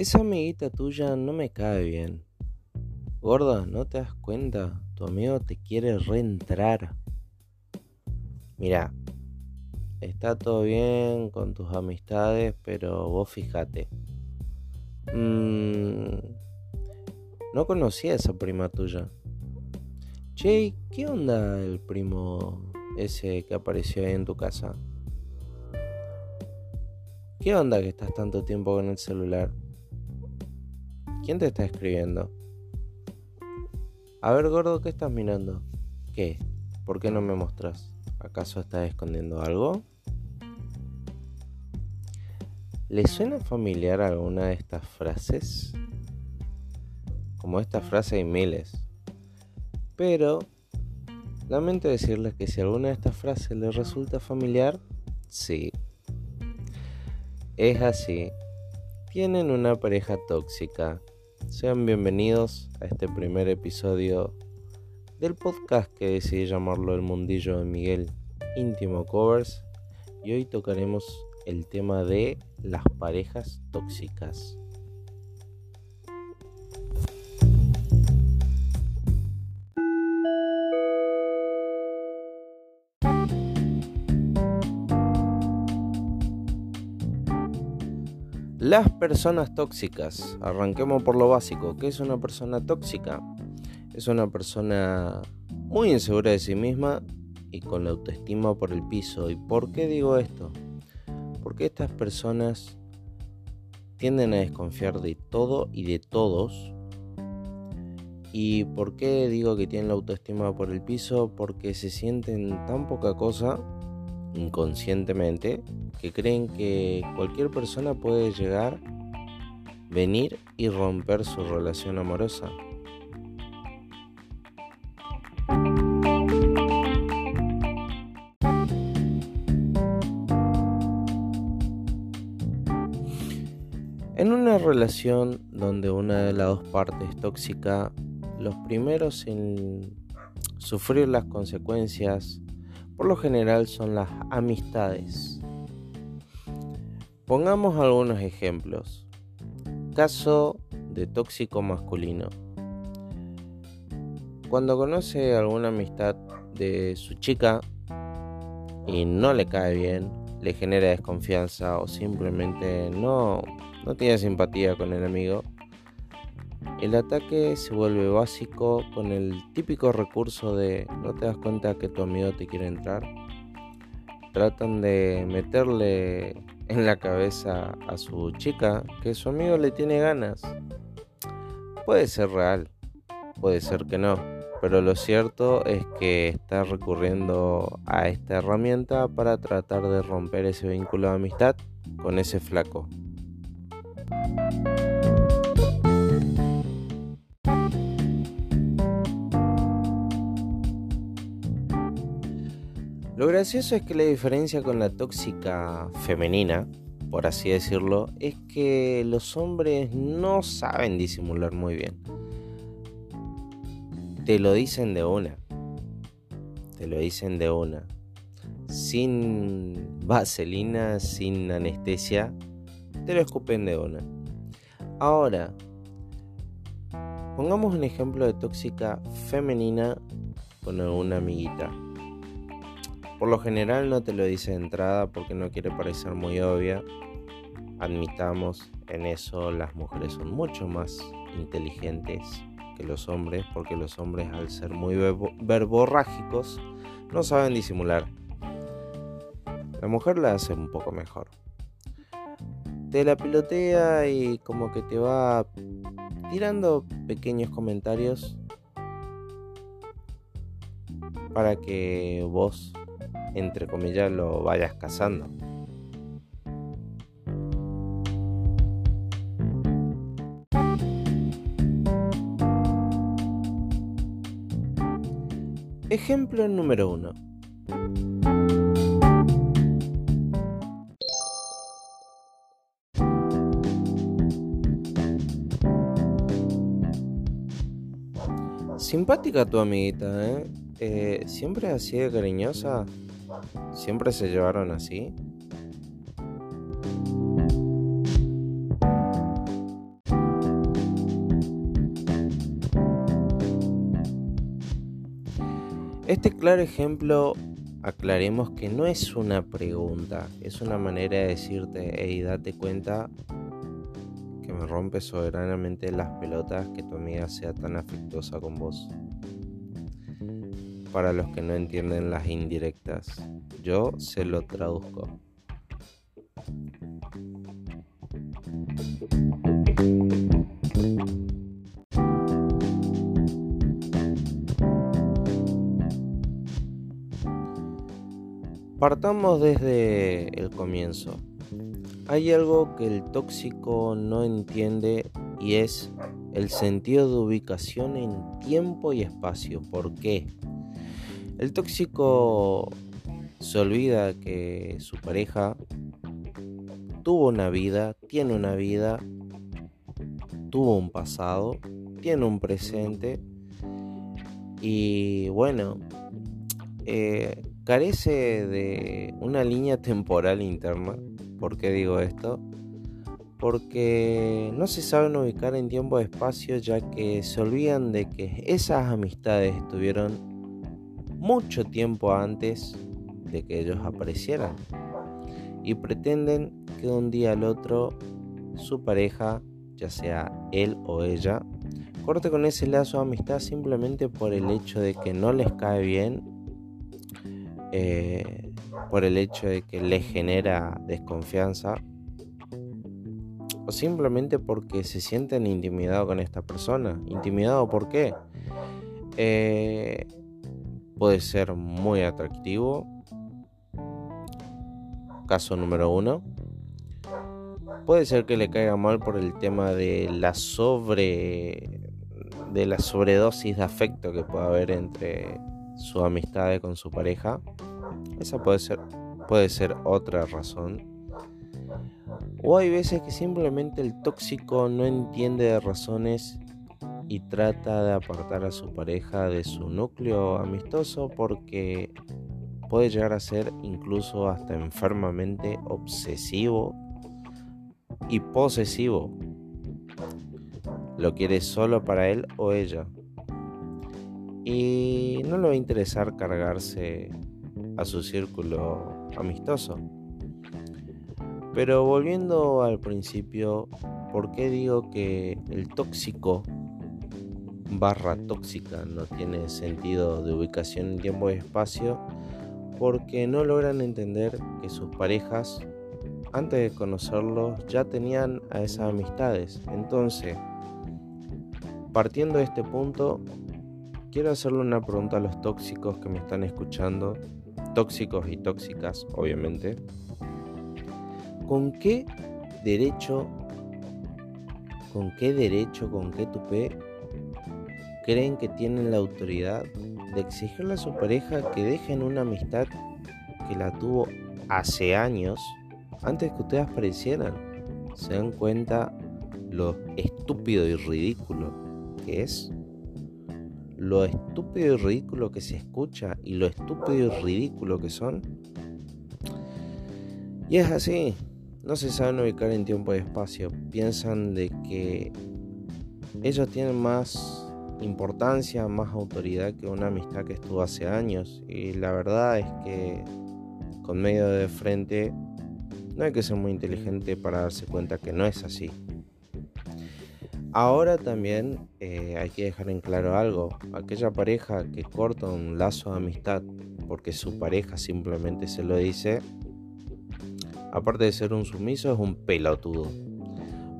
Esa amiguita tuya no me cae bien. Gorda, ¿no te das cuenta? Tu amigo te quiere reentrar. Mira, está todo bien con tus amistades, pero vos fíjate. Mm, no conocía a esa prima tuya. Che, ¿qué onda el primo ese que apareció ahí en tu casa? ¿Qué onda que estás tanto tiempo con el celular? ¿Quién te está escribiendo? A ver, gordo, ¿qué estás mirando? ¿Qué? ¿Por qué no me mostras? ¿Acaso estás escondiendo algo? ¿Le suena familiar alguna de estas frases? Como esta frase hay miles. Pero lamento decirles que si alguna de estas frases les resulta familiar, sí. Es así. Tienen una pareja tóxica sean bienvenidos a este primer episodio del podcast que decidí llamarlo El Mundillo de Miguel Íntimo Covers y hoy tocaremos el tema de las parejas tóxicas. Las personas tóxicas. Arranquemos por lo básico. ¿Qué es una persona tóxica? Es una persona muy insegura de sí misma y con la autoestima por el piso. ¿Y por qué digo esto? Porque estas personas tienden a desconfiar de todo y de todos. ¿Y por qué digo que tienen la autoestima por el piso? Porque se sienten tan poca cosa inconscientemente que creen que cualquier persona puede llegar, venir y romper su relación amorosa. En una relación donde una de las dos partes es tóxica, los primeros en sufrir las consecuencias por lo general son las amistades. Pongamos algunos ejemplos. Caso de tóxico masculino. Cuando conoce alguna amistad de su chica y no le cae bien, le genera desconfianza o simplemente no, no tiene simpatía con el amigo, el ataque se vuelve básico con el típico recurso de no te das cuenta que tu amigo te quiere entrar. Tratan de meterle en la cabeza a su chica que su amigo le tiene ganas. Puede ser real, puede ser que no, pero lo cierto es que está recurriendo a esta herramienta para tratar de romper ese vínculo de amistad con ese flaco. Lo gracioso es que la diferencia con la tóxica femenina, por así decirlo, es que los hombres no saben disimular muy bien. Te lo dicen de una. Te lo dicen de una. Sin vaselina, sin anestesia, te lo escupen de una. Ahora, pongamos un ejemplo de tóxica femenina con alguna amiguita. Por lo general no te lo dice de entrada porque no quiere parecer muy obvia. Admitamos, en eso las mujeres son mucho más inteligentes que los hombres porque los hombres al ser muy verborrágicos no saben disimular. La mujer la hace un poco mejor. Te la pilotea y como que te va tirando pequeños comentarios para que vos entre comillas, lo vayas cazando. Ejemplo número uno. Simpática tu amiguita, ¿eh? ¿eh? siempre así de cariñosa? ¿Siempre se llevaron así? Este claro ejemplo, aclaremos que no es una pregunta, es una manera de decirte, hey, date cuenta que me rompe soberanamente las pelotas que tu amiga sea tan afectuosa con vos. Para los que no entienden las indirectas, yo se lo traduzco. Partamos desde el comienzo. Hay algo que el tóxico no entiende y es el sentido de ubicación en tiempo y espacio. ¿Por qué? El tóxico se olvida que su pareja tuvo una vida, tiene una vida, tuvo un pasado, tiene un presente y bueno, eh, carece de una línea temporal interna. ¿Por qué digo esto? Porque no se saben ubicar en tiempo y espacio ya que se olvidan de que esas amistades estuvieron mucho tiempo antes de que ellos aparecieran. Y pretenden que de un día al otro su pareja, ya sea él o ella, corte con ese lazo de amistad simplemente por el hecho de que no les cae bien eh, por el hecho de que le genera desconfianza o simplemente porque se sienten intimidados con esta persona. ¿Intimidado por qué? Eh, puede ser muy atractivo. Caso número uno. Puede ser que le caiga mal por el tema de la sobre de la sobredosis de afecto que puede haber entre su amistad con su pareja. Esa puede ser, puede ser otra razón. O hay veces que simplemente el tóxico no entiende de razones y trata de apartar a su pareja de su núcleo amistoso porque puede llegar a ser incluso hasta enfermamente obsesivo y posesivo. Lo quiere solo para él o ella y no le va a interesar cargarse a su círculo amistoso. Pero volviendo al principio, ¿por qué digo que el tóxico barra tóxica no tiene sentido de ubicación en tiempo y espacio? Porque no logran entender que sus parejas, antes de conocerlos, ya tenían a esas amistades. Entonces, partiendo de este punto, quiero hacerle una pregunta a los tóxicos que me están escuchando, tóxicos y tóxicas, obviamente. ¿Con qué derecho, con qué derecho, con qué tupé creen que tienen la autoridad de exigirle a su pareja que dejen una amistad que la tuvo hace años antes que ustedes aparecieran? ¿Se dan cuenta lo estúpido y ridículo que es? lo estúpido y ridículo que se escucha y lo estúpido y ridículo que son. Y es así, no se saben ubicar en tiempo y espacio, piensan de que ellos tienen más importancia, más autoridad que una amistad que estuvo hace años y la verdad es que con medio de frente no hay que ser muy inteligente para darse cuenta que no es así. Ahora también eh, hay que dejar en claro algo. Aquella pareja que corta un lazo de amistad porque su pareja simplemente se lo dice, aparte de ser un sumiso, es un pelotudo.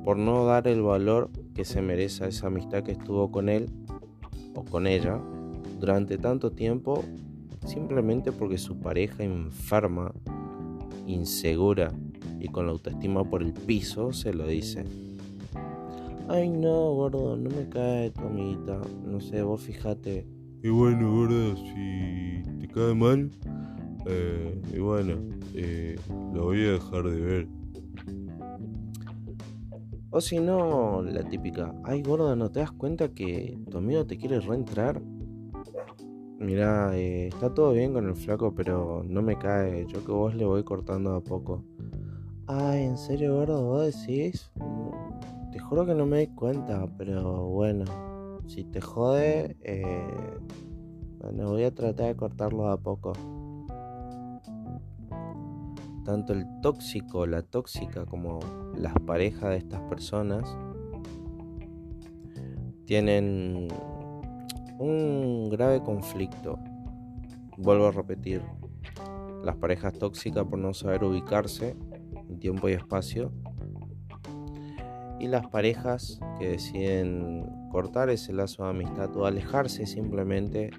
Por no dar el valor que se merece a esa amistad que estuvo con él o con ella durante tanto tiempo, simplemente porque su pareja enferma, insegura y con la autoestima por el piso se lo dice. Ay, no, gordo, no me cae tu amiguita. No sé, vos fíjate. Y bueno, gordo, si te cae mal, eh, y bueno, eh, lo voy a dejar de ver. O si no, la típica, ay gordo, ¿no te das cuenta que tu amigo te quiere reentrar? Mira, eh, está todo bien con el flaco, pero no me cae. Yo que vos le voy cortando a poco. Ay, ¿en serio, gordo? ¿Vos decís? Te juro que no me di cuenta, pero bueno, si te jode, eh, Bueno, voy a tratar de cortarlo a poco. Tanto el tóxico, la tóxica, como las parejas de estas personas tienen un grave conflicto. Vuelvo a repetir, las parejas tóxicas por no saber ubicarse en tiempo y espacio y las parejas que deciden cortar ese lazo de amistad o alejarse simplemente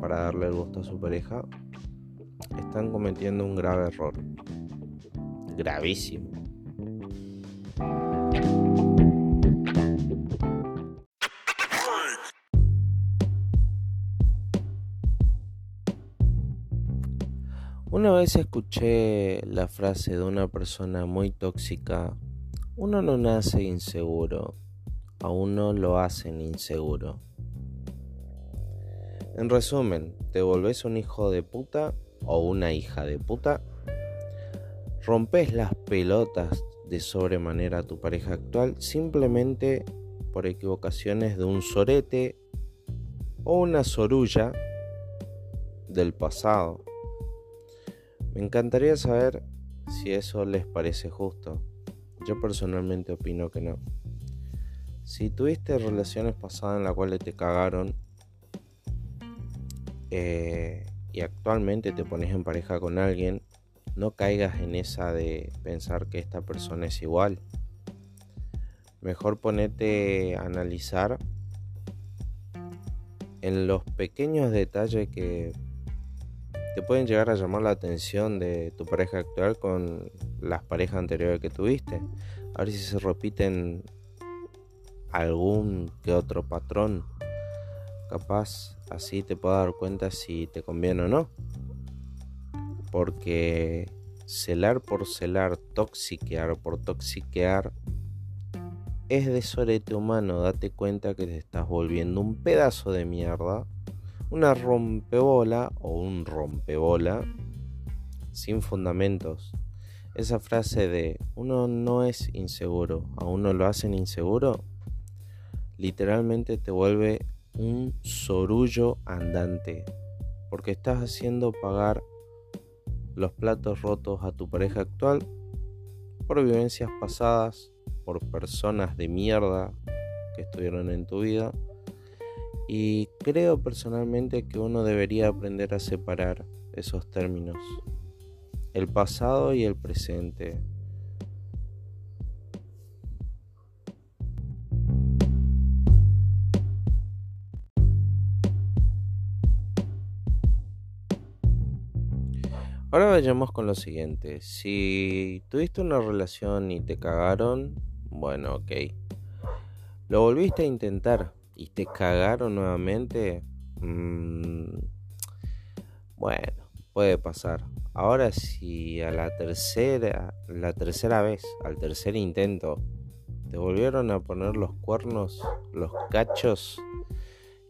para darle el gusto a su pareja, están cometiendo un grave error. Gravísimo. Una vez escuché la frase de una persona muy tóxica uno no nace inseguro, a uno lo hacen inseguro. En resumen, te volvés un hijo de puta o una hija de puta, rompes las pelotas de sobremanera a tu pareja actual simplemente por equivocaciones de un sorete o una sorulla del pasado. Me encantaría saber si eso les parece justo. Yo personalmente opino que no. Si tuviste relaciones pasadas en las cuales te cagaron eh, y actualmente te pones en pareja con alguien, no caigas en esa de pensar que esta persona es igual. Mejor ponete a analizar en los pequeños detalles que te pueden llegar a llamar la atención de tu pareja actual con las parejas anteriores que tuviste. A ver si se repiten algún que otro patrón. Capaz así te puedo dar cuenta si te conviene o no. Porque celar por celar, toxiquear por toxiquear, es de sorete humano. Date cuenta que te estás volviendo un pedazo de mierda una rompebola o un rompebola sin fundamentos. Esa frase de uno no es inseguro, a uno lo hacen inseguro, literalmente te vuelve un sorullo andante, porque estás haciendo pagar los platos rotos a tu pareja actual por vivencias pasadas, por personas de mierda que estuvieron en tu vida y creo personalmente que uno debería aprender a separar esos términos, el pasado y el presente. Ahora vayamos con lo siguiente. Si tuviste una relación y te cagaron, bueno, ok. Lo volviste a intentar y te cagaron nuevamente, mm, bueno, puede pasar. Ahora si a la tercera, la tercera vez, al tercer intento, te volvieron a poner los cuernos, los cachos,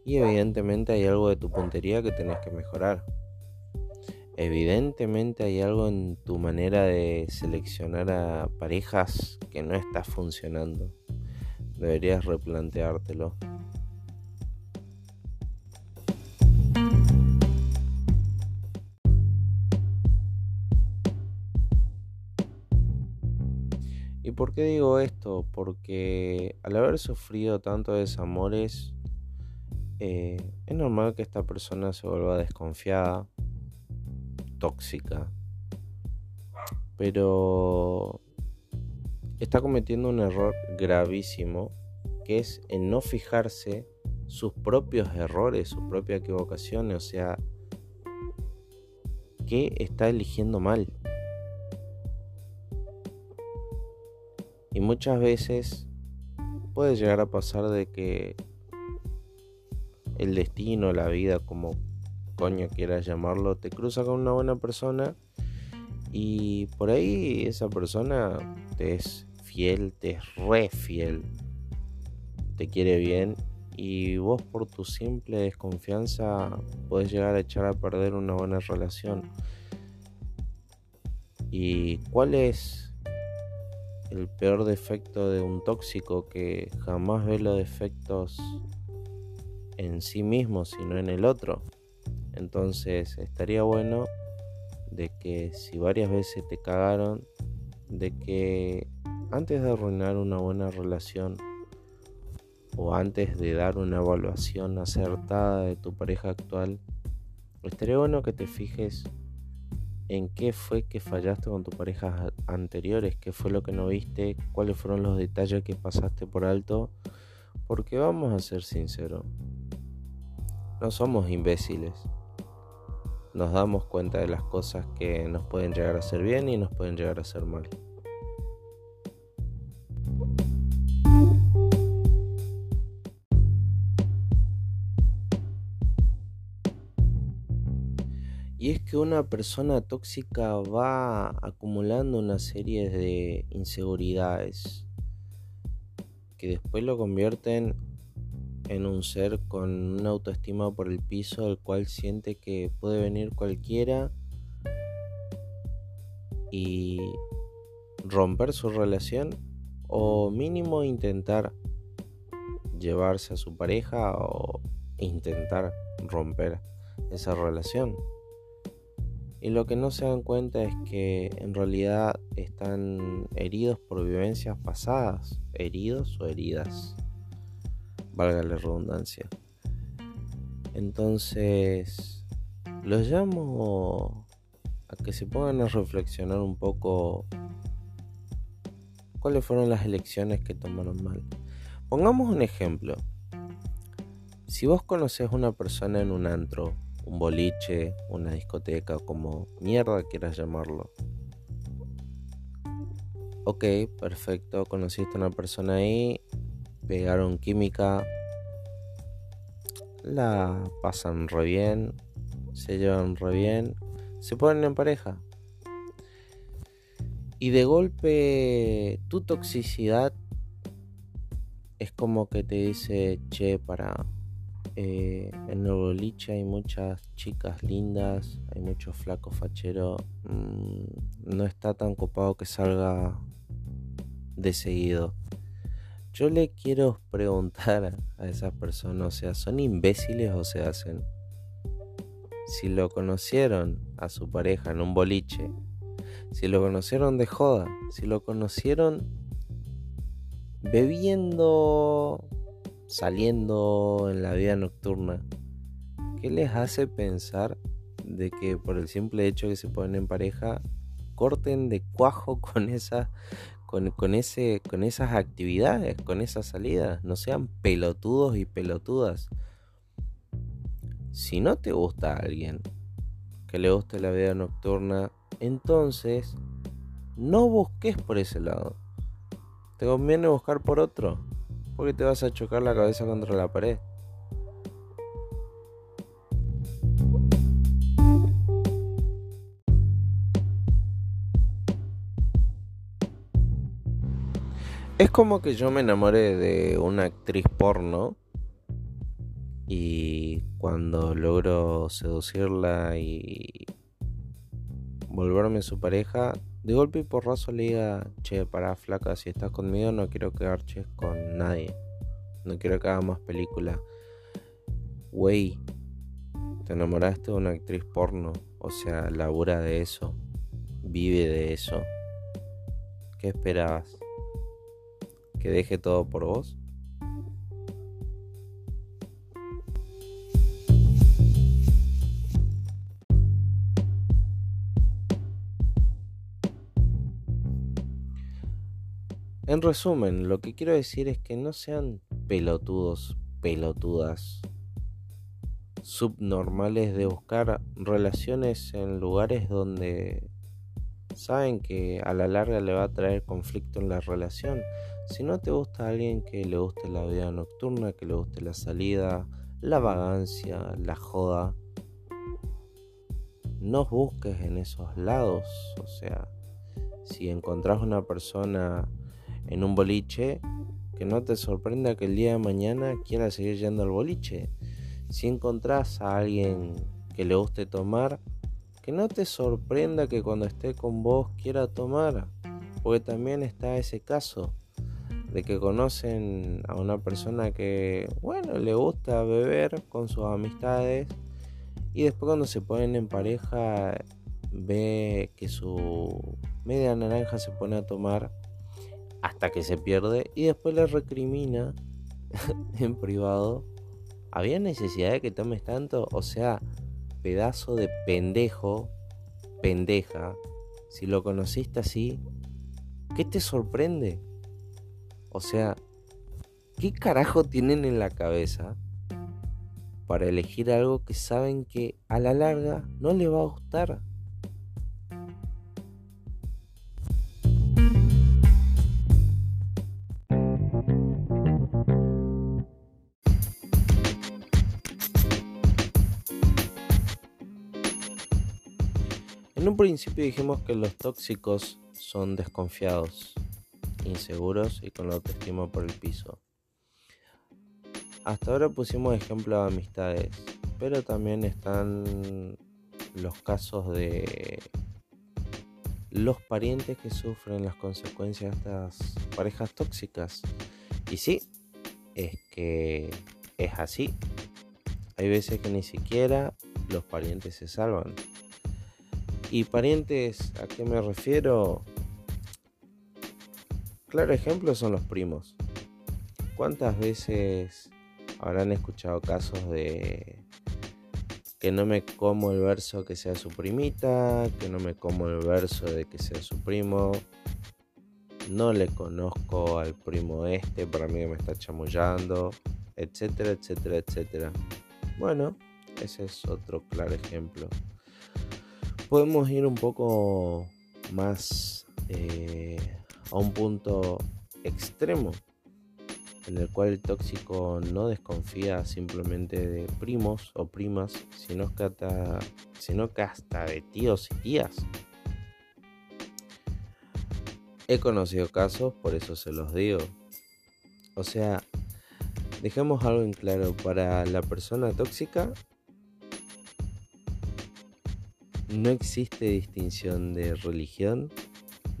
y evidentemente hay algo de tu puntería que tenés que mejorar. Evidentemente hay algo en tu manera de seleccionar a parejas que no está funcionando. Deberías replanteártelo. ¿Y por qué digo esto? Porque al haber sufrido tantos desamores, eh, es normal que esta persona se vuelva desconfiada, tóxica, pero está cometiendo un error gravísimo que es en no fijarse sus propios errores, sus propias equivocaciones, o sea, que está eligiendo mal. Y muchas veces puede llegar a pasar de que el destino, la vida, como coño quieras llamarlo, te cruza con una buena persona y por ahí esa persona te es fiel, te es re fiel, te quiere bien y vos por tu simple desconfianza puedes llegar a echar a perder una buena relación. ¿Y cuál es el peor defecto de un tóxico que jamás ve los defectos en sí mismo, sino en el otro. Entonces estaría bueno de que si varias veces te cagaron, de que antes de arruinar una buena relación o antes de dar una evaluación acertada de tu pareja actual, estaría bueno que te fijes en qué fue que fallaste con tus parejas anteriores, qué fue lo que no viste, cuáles fueron los detalles que pasaste por alto, porque vamos a ser sinceros, no somos imbéciles. Nos damos cuenta de las cosas que nos pueden llegar a hacer bien y nos pueden llegar a hacer mal. Y es que una persona tóxica va acumulando una serie de inseguridades que después lo convierten en un ser con una autoestima por el piso, el cual siente que puede venir cualquiera y romper su relación o mínimo intentar llevarse a su pareja o intentar romper esa relación. Y lo que no se dan cuenta es que en realidad están heridos por vivencias pasadas, heridos o heridas, valga la redundancia. Entonces, los llamo a que se pongan a reflexionar un poco cuáles fueron las elecciones que tomaron mal. Pongamos un ejemplo. Si vos conoces a una persona en un antro un boliche, una discoteca, como mierda quieras llamarlo. Ok, perfecto, conociste a una persona ahí, pegaron química, la pasan re bien, se llevan re bien, se ponen en pareja. Y de golpe tu toxicidad es como que te dice, che, para, eh, en el boliche hay muchas chicas lindas, hay muchos flacos facheros. Mm, no está tan copado que salga de seguido. Yo le quiero preguntar a esas personas, o sea, ¿son imbéciles o se hacen? Si lo conocieron a su pareja en un boliche, si lo conocieron de joda, si lo conocieron bebiendo saliendo en la vida nocturna, ¿qué les hace pensar de que por el simple hecho que se ponen en pareja, corten de cuajo con esa, con, ese, con esas actividades, con esas salidas? No sean pelotudos y pelotudas. Si no te gusta a alguien que le guste la vida nocturna, entonces no busques por ese lado. Te conviene buscar por otro porque te vas a chocar la cabeza contra la pared. Es como que yo me enamoré de una actriz porno y cuando logro seducirla y volverme su pareja, de golpe y porrazo le diga, che, para flaca, si estás conmigo no quiero que arches con nadie. No quiero que hagas más películas. Wey, te enamoraste de una actriz porno. O sea, labura de eso. Vive de eso. ¿Qué esperabas? ¿Que deje todo por vos? En resumen, lo que quiero decir es que no sean pelotudos, pelotudas, subnormales de buscar relaciones en lugares donde saben que a la larga le va a traer conflicto en la relación. Si no te gusta alguien que le guste la vida nocturna, que le guste la salida, la vagancia, la joda, no busques en esos lados. O sea, si encontrás una persona en un boliche, que no te sorprenda que el día de mañana quiera seguir yendo al boliche. Si encontrás a alguien que le guste tomar, que no te sorprenda que cuando esté con vos quiera tomar, porque también está ese caso de que conocen a una persona que, bueno, le gusta beber con sus amistades Y después cuando se ponen en pareja ve que su media naranja se pone a tomar hasta que se pierde y después le recrimina en privado. ¿Había necesidad de que tomes tanto? O sea, pedazo de pendejo, pendeja, si lo conociste así, ¿qué te sorprende? O sea, ¿qué carajo tienen en la cabeza para elegir algo que saben que a la larga no le va a gustar? En un principio dijimos que los tóxicos son desconfiados, inseguros y con la autoestima por el piso. Hasta ahora pusimos ejemplo de amistades, pero también están los casos de los parientes que sufren las consecuencias de estas parejas tóxicas. Y sí, es que es así. Hay veces que ni siquiera los parientes se salvan. Y parientes, ¿a qué me refiero? Claro ejemplo son los primos. ¿Cuántas veces habrán escuchado casos de que no me como el verso que sea su primita, que no me como el verso de que sea su primo, no le conozco al primo este, para mí me está chamullando, etcétera, etcétera, etcétera. Bueno, ese es otro claro ejemplo podemos ir un poco más eh, a un punto extremo en el cual el tóxico no desconfía simplemente de primos o primas, sino que hasta, sino de tíos y tías. He conocido casos, por eso se los digo. O sea, dejemos algo en claro, para la persona tóxica no existe distinción de religión,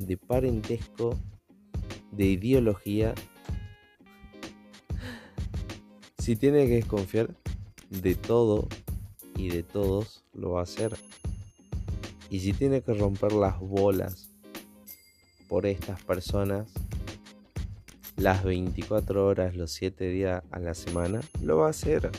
de parentesco, de ideología. Si tiene que desconfiar de todo y de todos, lo va a hacer. Y si tiene que romper las bolas por estas personas, las 24 horas, los 7 días a la semana, lo va a hacer.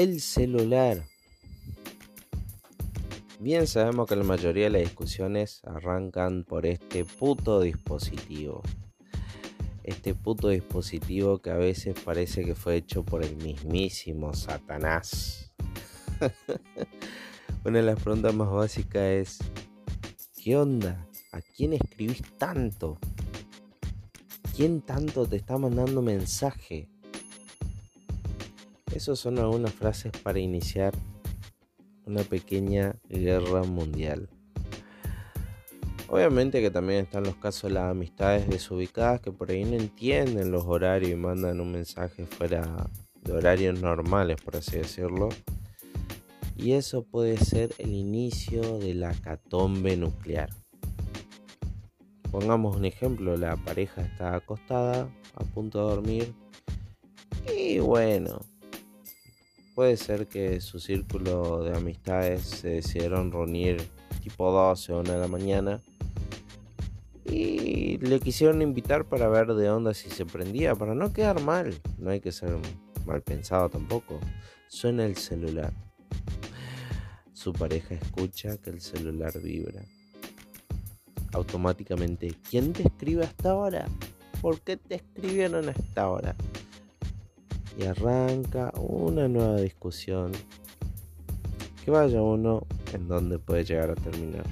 El celular. Bien sabemos que la mayoría de las discusiones arrancan por este puto dispositivo. Este puto dispositivo que a veces parece que fue hecho por el mismísimo Satanás. Una de las preguntas más básicas es, ¿qué onda? ¿A quién escribís tanto? ¿Quién tanto te está mandando mensaje? Esas son algunas frases para iniciar una pequeña guerra mundial. Obviamente que también están los casos de las amistades desubicadas que por ahí no entienden los horarios y mandan un mensaje fuera de horarios normales, por así decirlo. Y eso puede ser el inicio de la catombe nuclear. Pongamos un ejemplo, la pareja está acostada, a punto de dormir. Y bueno, puede ser que su círculo de amistades se decidieron reunir tipo 12 o 1 de la mañana y le quisieron invitar para ver de onda si se prendía, para no quedar mal. No hay que ser mal pensado tampoco. Suena el celular. Su pareja escucha que el celular vibra. Automáticamente, ¿quién te escribe hasta ahora? ¿Por qué te escribieron hasta ahora? Y arranca una nueva discusión que vaya uno en donde puede llegar a terminar.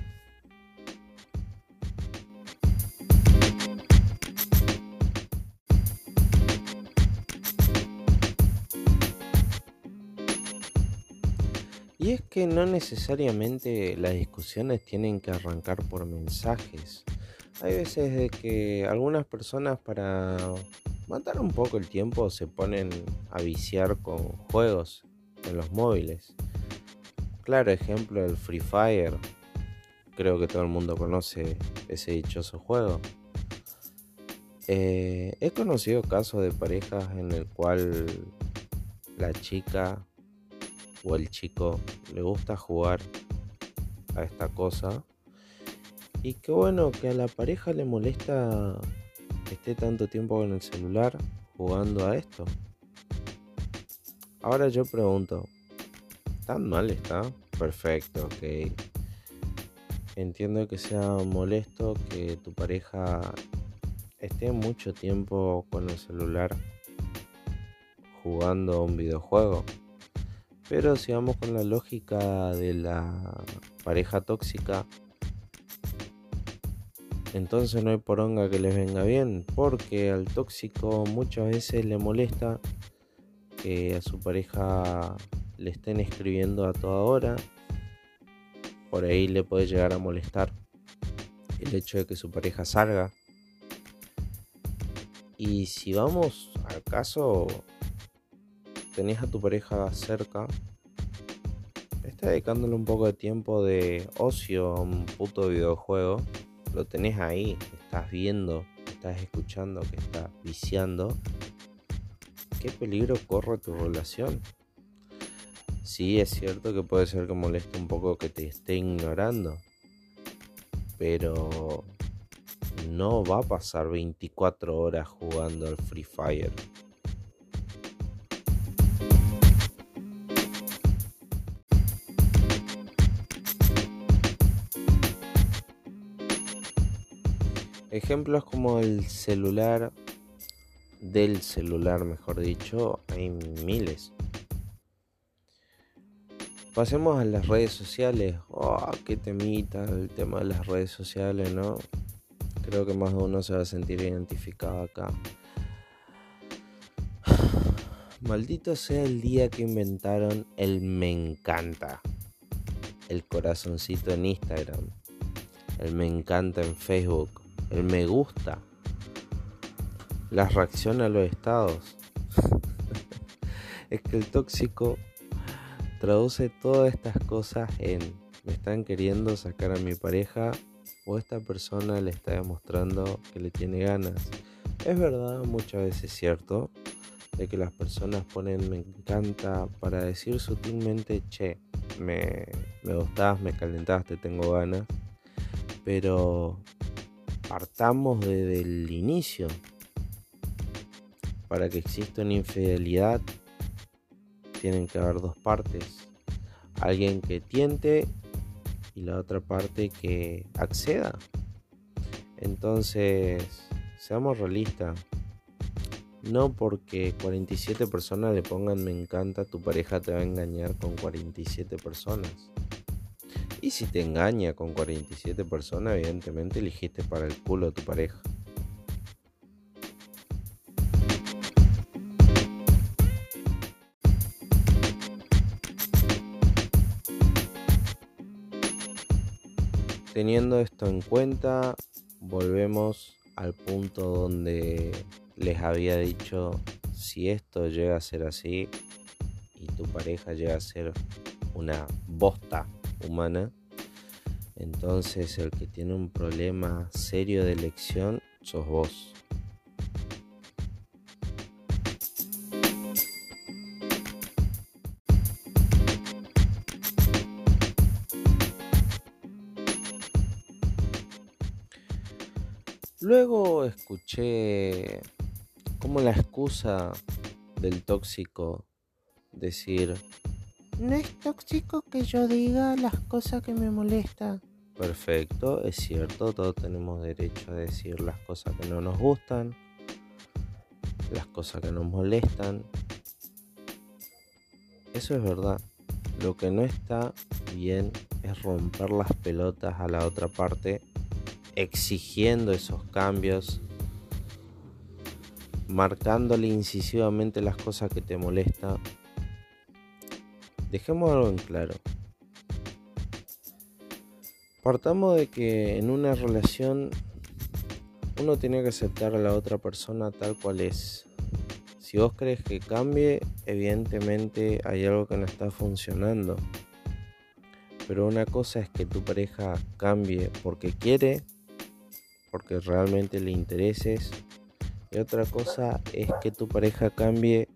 Y es que no necesariamente las discusiones tienen que arrancar por mensajes. Hay veces de que algunas personas para matar un poco el tiempo se ponen a viciar con juegos en los móviles. Claro ejemplo el Free Fire creo que todo el mundo conoce ese dichoso juego. Eh, he conocido casos de parejas en el cual la chica o el chico le gusta jugar a esta cosa y que bueno que a la pareja le molesta esté tanto tiempo con el celular jugando a esto. Ahora yo pregunto, ¿tan mal está? Perfecto, ok. Entiendo que sea molesto que tu pareja esté mucho tiempo con el celular jugando un videojuego. Pero si vamos con la lógica de la pareja tóxica, entonces no hay poronga que les venga bien, porque al tóxico muchas veces le molesta que a su pareja le estén escribiendo a toda hora. Por ahí le puede llegar a molestar el hecho de que su pareja salga y si vamos al caso, tenés a tu pareja cerca, está dedicándole un poco de tiempo de ocio a un puto videojuego, lo tenés ahí, estás viendo, estás escuchando que está viciando, ¿qué peligro corre tu relación? Sí, es cierto que puede ser que moleste un poco que te esté ignorando, pero no va a pasar 24 horas jugando al Free Fire. Ejemplos como el celular, del celular mejor dicho, hay miles. Pasemos a las redes sociales. Oh, qué temita el tema de las redes sociales, ¿no? Creo que más de uno se va a sentir identificado acá. Maldito sea el día que inventaron el me encanta. El corazoncito en Instagram. El me encanta en Facebook. El me gusta. Las reacciones a los estados. es que el tóxico traduce todas estas cosas en me están queriendo sacar a mi pareja o esta persona le está demostrando que le tiene ganas. Es verdad, muchas veces es cierto, de que las personas ponen me encanta para decir sutilmente, che, me, me gustás, me calentás, te tengo ganas. Pero partamos desde el inicio. Para que exista una infidelidad, tienen que haber dos partes. Alguien que tiente y la otra parte que acceda. Entonces, seamos realistas. No porque 47 personas le pongan me encanta, tu pareja te va a engañar con 47 personas. Y si te engaña con 47 personas, evidentemente elegiste para el culo a tu pareja. Teniendo esto en cuenta, volvemos al punto donde les había dicho, si esto llega a ser así y tu pareja llega a ser una bosta humana, entonces el que tiene un problema serio de elección sos vos. Luego escuché como la excusa del tóxico decir, no es tóxico que yo diga las cosas que me molestan. Perfecto, es cierto, todos tenemos derecho a decir las cosas que no nos gustan, las cosas que nos molestan. Eso es verdad. Lo que no está bien es romper las pelotas a la otra parte exigiendo esos cambios, marcándole incisivamente las cosas que te molestan. Dejemos algo en claro. Partamos de que en una relación uno tiene que aceptar a la otra persona tal cual es. Si vos crees que cambie, evidentemente hay algo que no está funcionando. Pero una cosa es que tu pareja cambie porque quiere, porque realmente le intereses. Y otra cosa es que tu pareja cambie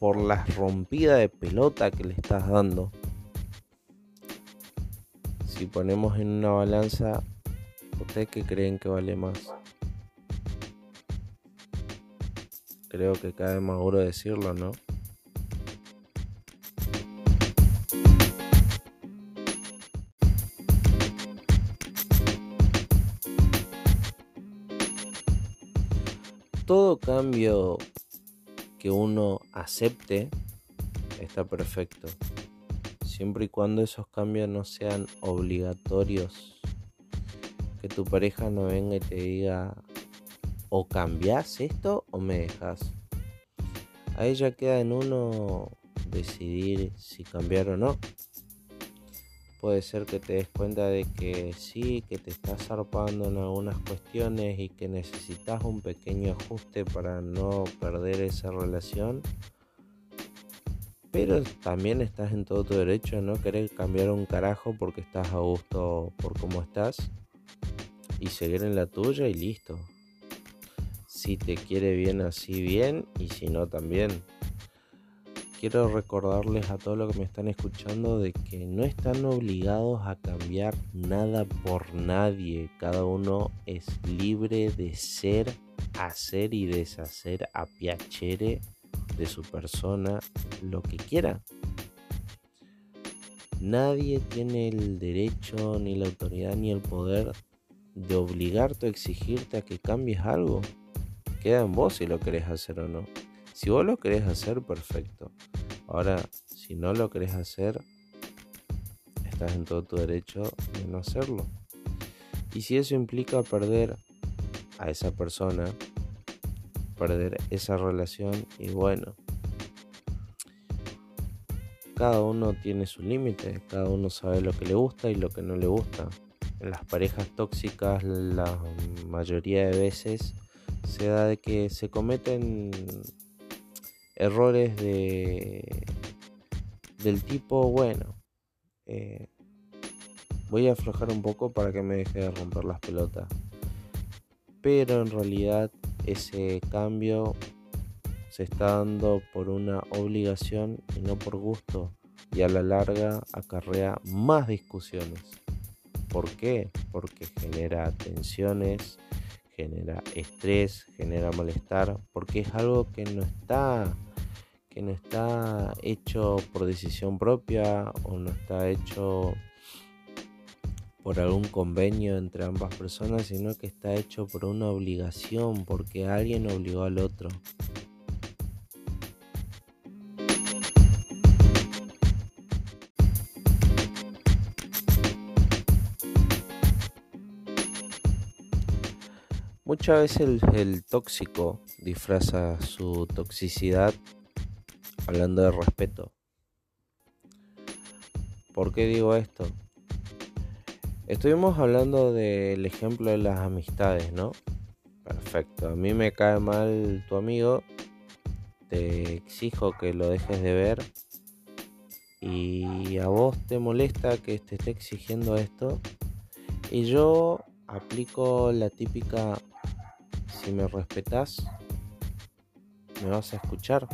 por la rompida de pelota que le estás dando. Si ponemos en una balanza, ¿ustedes qué creen que vale más? Creo que cae más duro decirlo, ¿no? Todo cambio que uno acepte está perfecto. Siempre y cuando esos cambios no sean obligatorios. Que tu pareja no venga y te diga o cambias esto o me dejas. A ella queda en uno decidir si cambiar o no. Puede ser que te des cuenta de que sí, que te estás zarpando en algunas cuestiones y que necesitas un pequeño ajuste para no perder esa relación. Pero también estás en todo tu derecho a no querer cambiar un carajo porque estás a gusto por cómo estás. Y seguir en la tuya y listo. Si te quiere bien así bien y si no también quiero recordarles a todos los que me están escuchando de que no están obligados a cambiar nada por nadie. Cada uno es libre de ser, hacer y deshacer a piacere de su persona lo que quiera. Nadie tiene el derecho, ni la autoridad, ni el poder de obligarte o exigirte a que cambies algo. Queda en vos si lo querés hacer o no. Si vos lo querés hacer, perfecto. Ahora, si no lo querés hacer, estás en todo tu derecho de no hacerlo. Y si eso implica perder a esa persona, perder esa relación, y bueno, cada uno tiene su límite, cada uno sabe lo que le gusta y lo que no le gusta. En las parejas tóxicas la mayoría de veces se da de que se cometen errores de del tipo bueno eh, voy a aflojar un poco para que me deje de romper las pelotas pero en realidad ese cambio se está dando por una obligación y no por gusto y a la larga acarrea más discusiones ¿por qué? porque genera tensiones genera estrés, genera malestar, porque es algo que no está que no está hecho por decisión propia o no está hecho por algún convenio entre ambas personas, sino que está hecho por una obligación, porque alguien obligó al otro. Muchas veces el, tóxico disfraza su toxicidad hablando de respeto. ¿Por qué digo esto? Estuvimos hablando del ejemplo de las amistades, ¿no? Perfecto. A mí me cae mal tu amigo. Te exijo que lo dejes de ver. Y a vos te molesta que te esté exigiendo esto. Y yo aplico la típica, si me respetas, me vas a escuchar.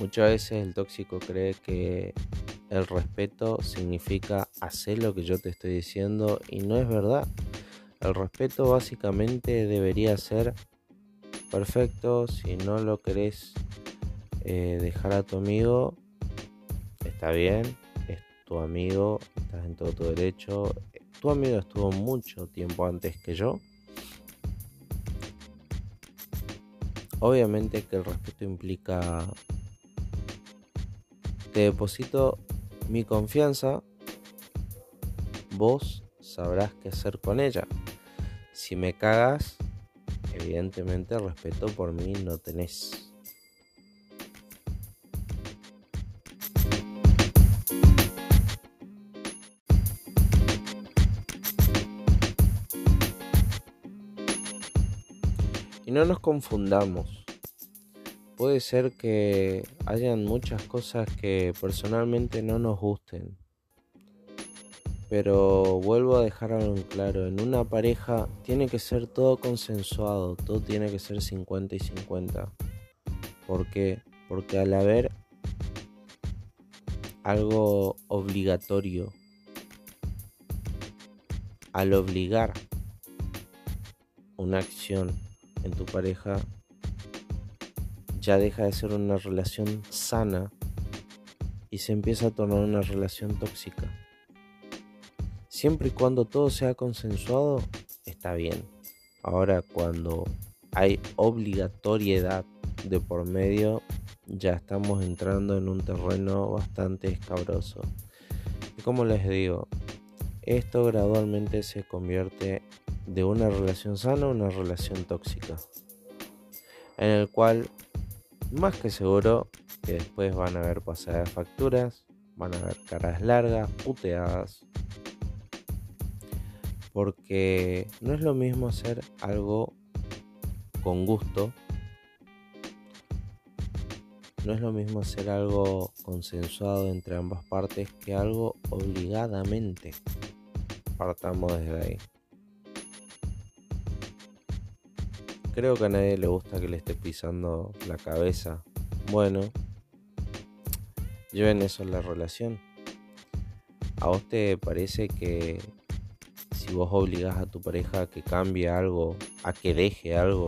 Muchas veces el tóxico cree que el respeto significa hacer lo que yo te estoy diciendo y no es verdad. El respeto básicamente debería ser perfecto. Si no lo querés eh, dejar a tu amigo, está bien, es tu amigo, estás en todo tu derecho. Tu amigo estuvo mucho tiempo antes que yo. Obviamente que el respeto implica te deposito mi confianza, vos sabrás qué hacer con ella. Si me cagas, evidentemente respeto por mí no tenés. Y no nos confundamos, puede ser que hayan muchas cosas que personalmente no nos gusten. Pero vuelvo a dejar algo en claro, en una pareja tiene que ser todo consensuado, todo tiene que ser 50 y 50. ¿Por qué? Porque al haber algo obligatorio, al obligar una acción en tu pareja, deja de ser una relación sana y se empieza a tornar una relación tóxica. Siempre y cuando todo sea consensuado, está bien. Ahora cuando hay obligatoriedad de por medio, ya estamos entrando en un terreno bastante escabroso. Y como les digo, esto gradualmente se convierte de una relación sana a una relación tóxica, en el cual más que seguro que después van a haber pasadas facturas, van a haber caras largas, puteadas. Porque no es lo mismo hacer algo con gusto. No es lo mismo hacer algo consensuado entre ambas partes que algo obligadamente. Partamos desde ahí. Creo que a nadie le gusta que le esté pisando la cabeza. Bueno, lleven eso en la relación. ¿A vos te parece que si vos obligás a tu pareja a que cambie algo, a que deje algo,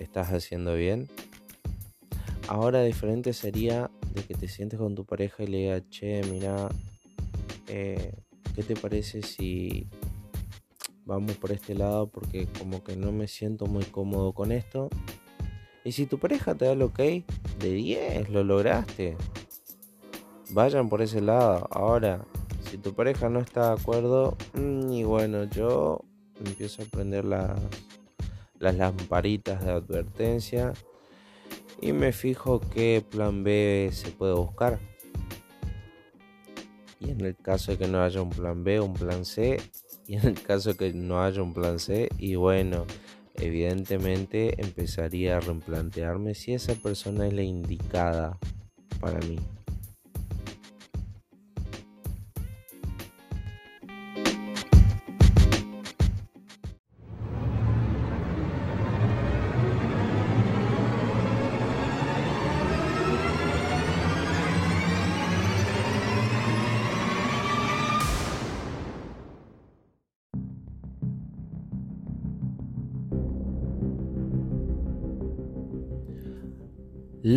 estás haciendo bien? Ahora diferente sería de que te sientes con tu pareja y le digas, che, mira, eh, ¿qué te parece si vamos por este lado porque como que no me siento muy cómodo con esto. Y si tu pareja te da el ok, de 10, lo lograste. Vayan por ese lado. Ahora, si tu pareja no está de acuerdo, mm, y bueno, yo empiezo a prender las, las lamparitas de advertencia y me fijo qué plan B se puede buscar. Y en el caso de que no haya un plan B, un plan C, y en el caso que no haya un plan C, y bueno, evidentemente empezaría a replantearme si esa persona es la indicada para mí.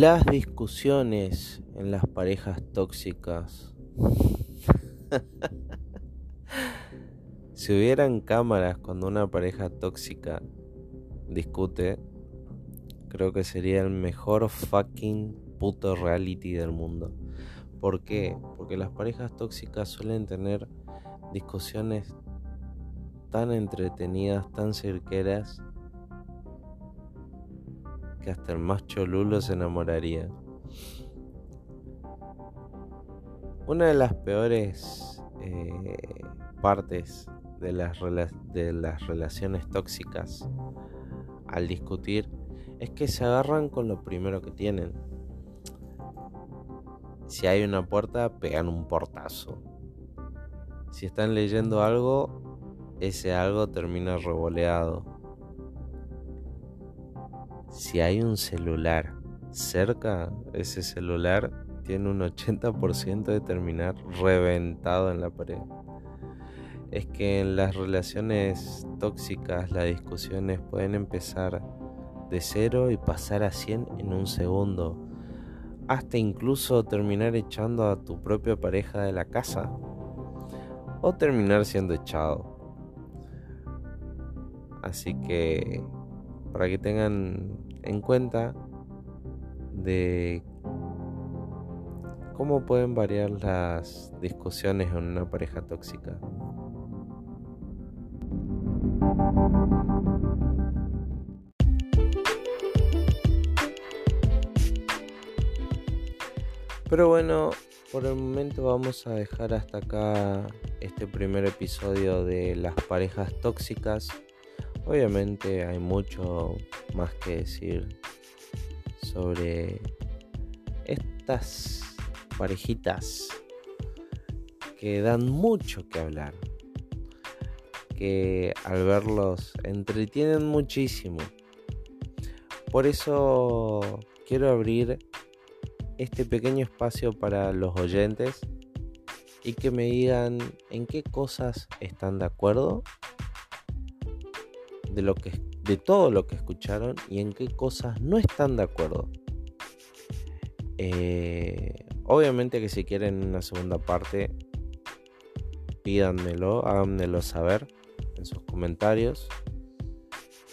Las discusiones en las parejas tóxicas. si hubieran cámaras cuando una pareja tóxica discute, creo que sería el mejor fucking puto reality del mundo. ¿Por qué? Porque las parejas tóxicas suelen tener discusiones tan entretenidas, tan cerqueras que hasta el más cholulo se enamoraría. Una de las peores eh, partes de las, de las relaciones tóxicas al discutir es que se agarran con lo primero que tienen. Si hay una puerta, pegan un portazo. Si están leyendo algo, ese algo termina revoleado si hay un celular cerca, ese celular tiene un 80% de terminar reventado en la pared. Es que en las relaciones tóxicas las discusiones pueden empezar de cero y pasar a 100 en un segundo. Hasta incluso terminar echando a tu propia pareja de la casa. O terminar siendo echado. Así que para que tengan en cuenta de cómo pueden variar las discusiones en una pareja tóxica. Pero bueno, por el momento vamos a dejar hasta acá este primer episodio de las parejas tóxicas Obviamente hay mucho más que decir sobre estas parejitas que dan mucho que hablar, que al verlos entretienen muchísimo. Por eso quiero abrir este pequeño espacio para los oyentes y que me digan en qué cosas están de acuerdo de lo que de todo lo que escucharon y en qué cosas no están de acuerdo. Eh, obviamente que si quieren una segunda parte, pídanmelo, háganmelo saber en sus comentarios,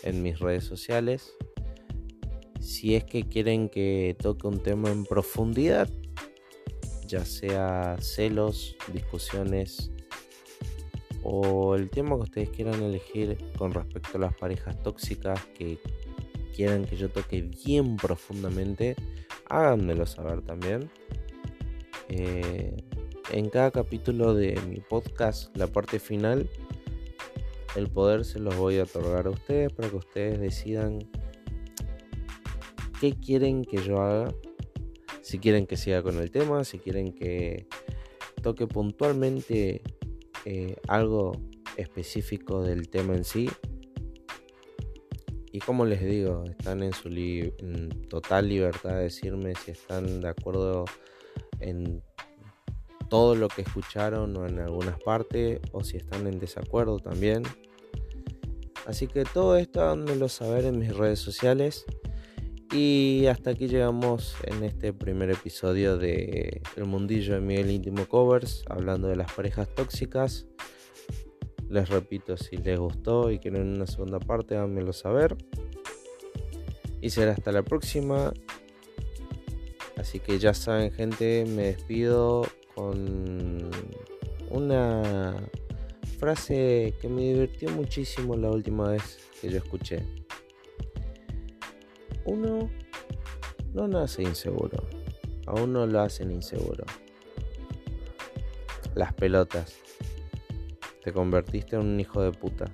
en mis redes sociales. Si es que quieren que toque un tema en profundidad, ya sea celos, discusiones o el tema que ustedes quieran elegir con respecto a las parejas tóxicas que quieran que yo toque bien profundamente, háganmelo saber también. Eh, en cada capítulo de mi podcast, la parte final, el poder se los voy a otorgar a ustedes para que ustedes decidan qué quieren que yo haga. Si quieren que siga con el tema, si quieren que toque puntualmente eh, algo específico del tema en sí. Y como les digo, están en su total libertad de decirme si están de acuerdo en todo lo que escucharon o en algunas partes o si están en desacuerdo también. Así que todo esto háganmelo saber en mis redes sociales. Y hasta aquí llegamos en este primer episodio de El Mundillo de Miguel Íntimo Covers, hablando de las parejas tóxicas. Les repito, si les gustó y quieren una segunda parte, háganmelo saber. Y será hasta la próxima. Así que ya saben, gente, me despido con una frase que me divirtió muchísimo la última vez que yo escuché uno no nace inseguro. A uno lo hacen inseguro. Las pelotas. Te convertiste en un hijo de puta.